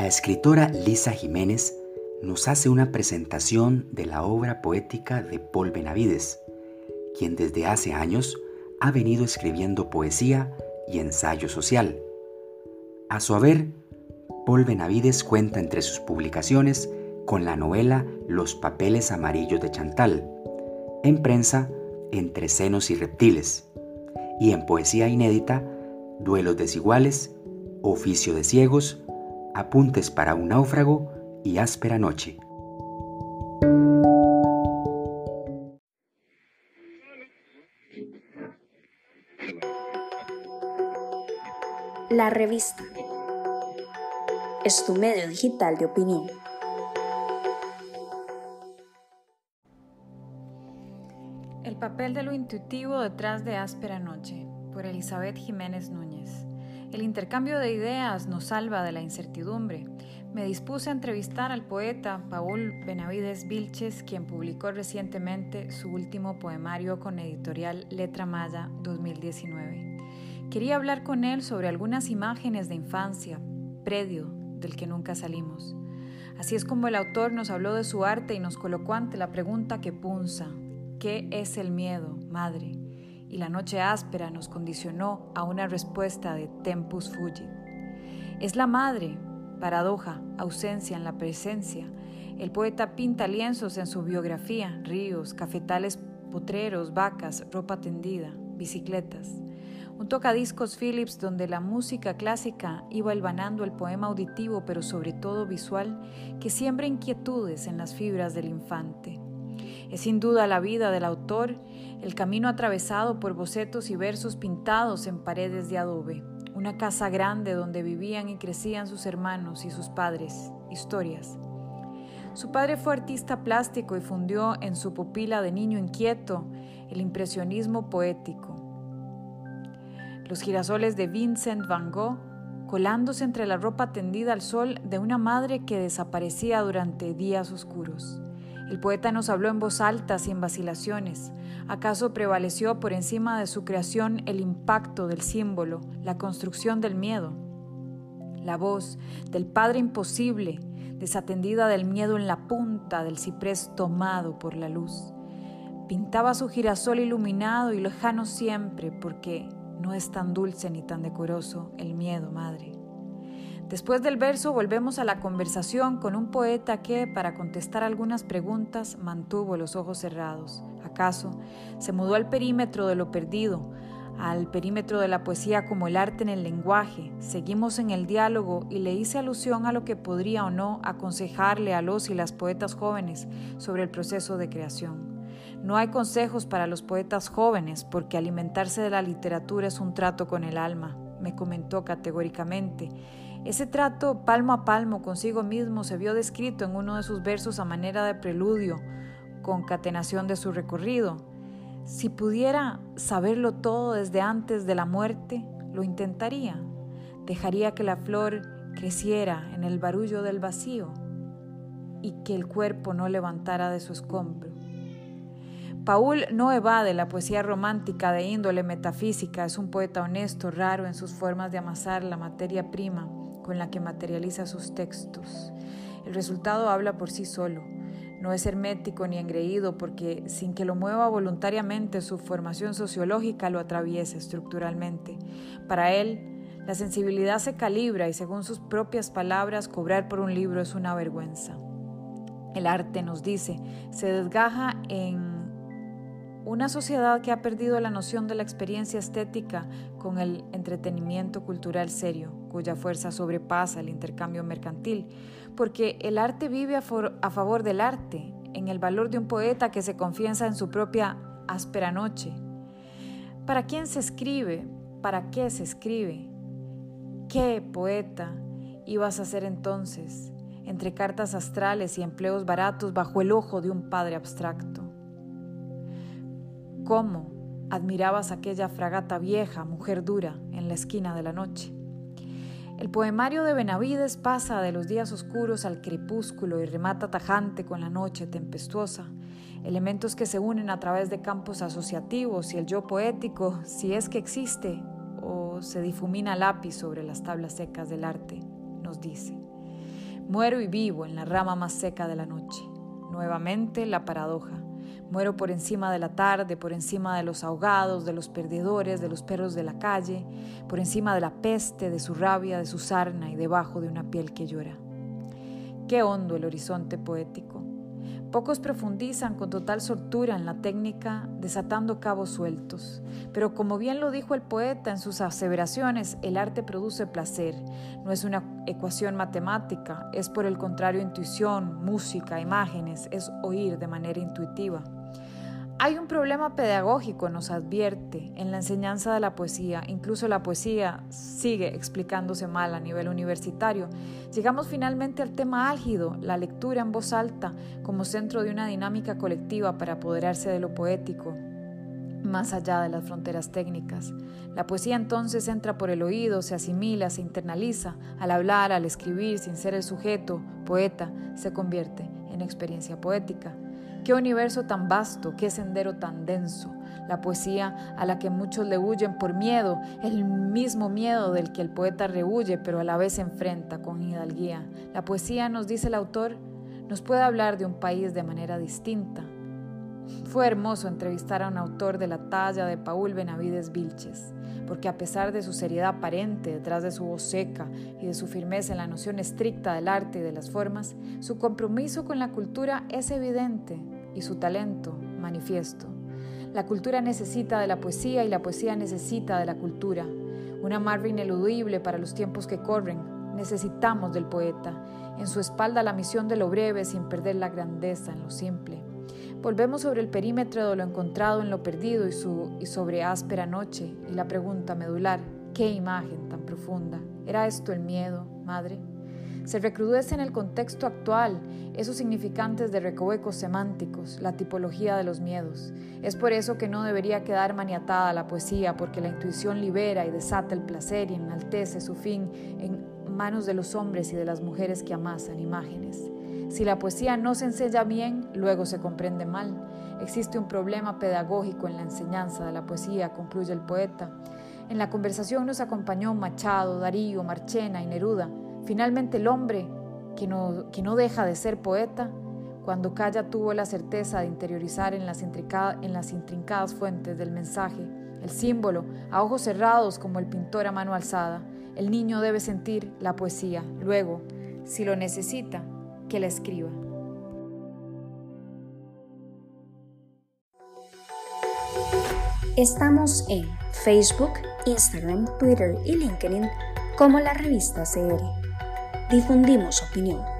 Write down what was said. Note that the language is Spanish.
La escritora Lisa Jiménez nos hace una presentación de la obra poética de Paul Benavides, quien desde hace años ha venido escribiendo poesía y ensayo social. A su haber, Paul Benavides cuenta entre sus publicaciones con la novela Los papeles amarillos de Chantal, en prensa Entre senos y reptiles, y en poesía inédita Duelos desiguales, Oficio de ciegos, Apuntes para un náufrago y Áspera noche. La revista es tu medio digital de opinión. El papel de lo intuitivo detrás de Áspera Noche, por Elizabeth Jiménez Núñez. El intercambio de ideas nos salva de la incertidumbre. Me dispuse a entrevistar al poeta Paul Benavides Vilches, quien publicó recientemente su último poemario con editorial Letra Maya 2019. Quería hablar con él sobre algunas imágenes de infancia, predio del que nunca salimos. Así es como el autor nos habló de su arte y nos colocó ante la pregunta que punza, ¿qué es el miedo, madre? Y la noche áspera nos condicionó a una respuesta de tempus fugit. Es la madre, paradoja, ausencia en la presencia. El poeta pinta lienzos en su biografía, ríos, cafetales potreros, vacas, ropa tendida, bicicletas. Un tocadiscos Philips donde la música clásica iba elvanando el poema auditivo, pero sobre todo visual, que siembra inquietudes en las fibras del infante. Es sin duda la vida del autor el camino atravesado por bocetos y versos pintados en paredes de adobe, una casa grande donde vivían y crecían sus hermanos y sus padres, historias. Su padre fue artista plástico y fundió en su pupila de niño inquieto el impresionismo poético. Los girasoles de Vincent Van Gogh colándose entre la ropa tendida al sol de una madre que desaparecía durante días oscuros. El poeta nos habló en voz alta, sin vacilaciones. ¿Acaso prevaleció por encima de su creación el impacto del símbolo, la construcción del miedo? La voz del Padre imposible, desatendida del miedo en la punta del ciprés tomado por la luz. Pintaba su girasol iluminado y lejano siempre, porque no es tan dulce ni tan decoroso el miedo, madre. Después del verso volvemos a la conversación con un poeta que, para contestar algunas preguntas, mantuvo los ojos cerrados. ¿Acaso se mudó al perímetro de lo perdido, al perímetro de la poesía como el arte en el lenguaje? Seguimos en el diálogo y le hice alusión a lo que podría o no aconsejarle a los y las poetas jóvenes sobre el proceso de creación. No hay consejos para los poetas jóvenes porque alimentarse de la literatura es un trato con el alma, me comentó categóricamente ese trato palmo a palmo consigo mismo se vio descrito en uno de sus versos a manera de preludio, concatenación de su recorrido. Si pudiera saberlo todo desde antes de la muerte, lo intentaría. Dejaría que la flor creciera en el barullo del vacío y que el cuerpo no levantara de su escombro. Paul no evade la poesía romántica de índole metafísica, es un poeta honesto, raro en sus formas de amasar la materia prima con la que materializa sus textos. El resultado habla por sí solo. No es hermético ni engreído porque sin que lo mueva voluntariamente su formación sociológica lo atraviesa estructuralmente. Para él, la sensibilidad se calibra y según sus propias palabras, cobrar por un libro es una vergüenza. El arte, nos dice, se desgaja en una sociedad que ha perdido la noción de la experiencia estética con el entretenimiento cultural serio, cuya fuerza sobrepasa el intercambio mercantil, porque el arte vive a, favor del arte, en el valor de un poeta que se confiesa en su propia áspera noche. ¿Para quién se escribe? ¿Para qué se escribe? ¿Qué poeta ibas a ser entonces entre cartas astrales y empleos baratos bajo el ojo de un padre abstracto? Cómo admirabas aquella fragata vieja, mujer dura, en la esquina de la noche. El poemario de Benavides pasa de los días oscuros al crepúsculo y remata tajante con la noche tempestuosa, elementos que se unen a través de campos asociativos y el yo poético, si es que existe, o se difumina lápiz sobre las tablas secas del arte, nos dice. Muero y vivo en la rama más seca de la noche. Nuevamente la paradoja. Muero por encima de la tarde, por encima de los ahogados, de los perdedores, de los perros de la calle, por encima de la peste, de su rabia, de su sarna y debajo de una piel que llora. Qué hondo el horizonte poético. Pocos profundizan con total soltura en la técnica desatando cabos sueltos, pero como bien lo dijo el poeta en sus aseveraciones, el arte produce placer, no es una ecuación matemática, es por el contrario intuición, música, imágenes, es oír de manera intuitiva. Hay un problema pedagógico, nos advierte, en la enseñanza de la poesía. Incluso la poesía sigue explicándose mal a nivel universitario. Llegamos finalmente al tema álgido, la lectura en voz alta como centro de una dinámica colectiva para apoderarse de lo poético, más allá de las fronteras técnicas. La poesía entonces entra por el oído, se asimila, se internaliza. Al hablar, al escribir, sin ser el sujeto, poeta, se convierte en experiencia poética. Qué universo tan vasto, qué sendero tan denso. La poesía a la que muchos le huyen por miedo, el mismo miedo del que el poeta rehuye, pero a la vez enfrenta con hidalguía. La poesía, nos dice el autor, nos puede hablar de un país de manera distinta. Fue hermoso entrevistar a un autor de la talla de Paul Benavides Vilches porque a pesar de su seriedad aparente detrás de su voz seca y de su firmeza en la noción estricta del arte y de las formas, su compromiso con la cultura es evidente y su talento manifiesto. La cultura necesita de la poesía y la poesía necesita de la cultura. Una marva ineludible para los tiempos que corren. Necesitamos del poeta. En su espalda la misión de lo breve sin perder la grandeza en lo simple. Volvemos sobre el perímetro de lo encontrado en lo perdido y, su, y sobre áspera noche y la pregunta medular, ¿qué imagen tan profunda? ¿Era esto el miedo, madre? Se recrudece en el contexto actual esos significantes de recovecos semánticos, la tipología de los miedos. Es por eso que no debería quedar maniatada la poesía, porque la intuición libera y desata el placer y enaltece su fin en manos de los hombres y de las mujeres que amasan imágenes. Si la poesía no se enseña bien, luego se comprende mal. Existe un problema pedagógico en la enseñanza de la poesía, concluye el poeta. En la conversación nos acompañó Machado, Darío, Marchena y Neruda. Finalmente el hombre, que no, que no deja de ser poeta, cuando calla tuvo la certeza de interiorizar en las, en las intrincadas fuentes del mensaje, el símbolo, a ojos cerrados como el pintor a mano alzada. El niño debe sentir la poesía. Luego, si lo necesita, que la escriba. Estamos en Facebook, Instagram, Twitter y LinkedIn como la revista CR. Difundimos opinión.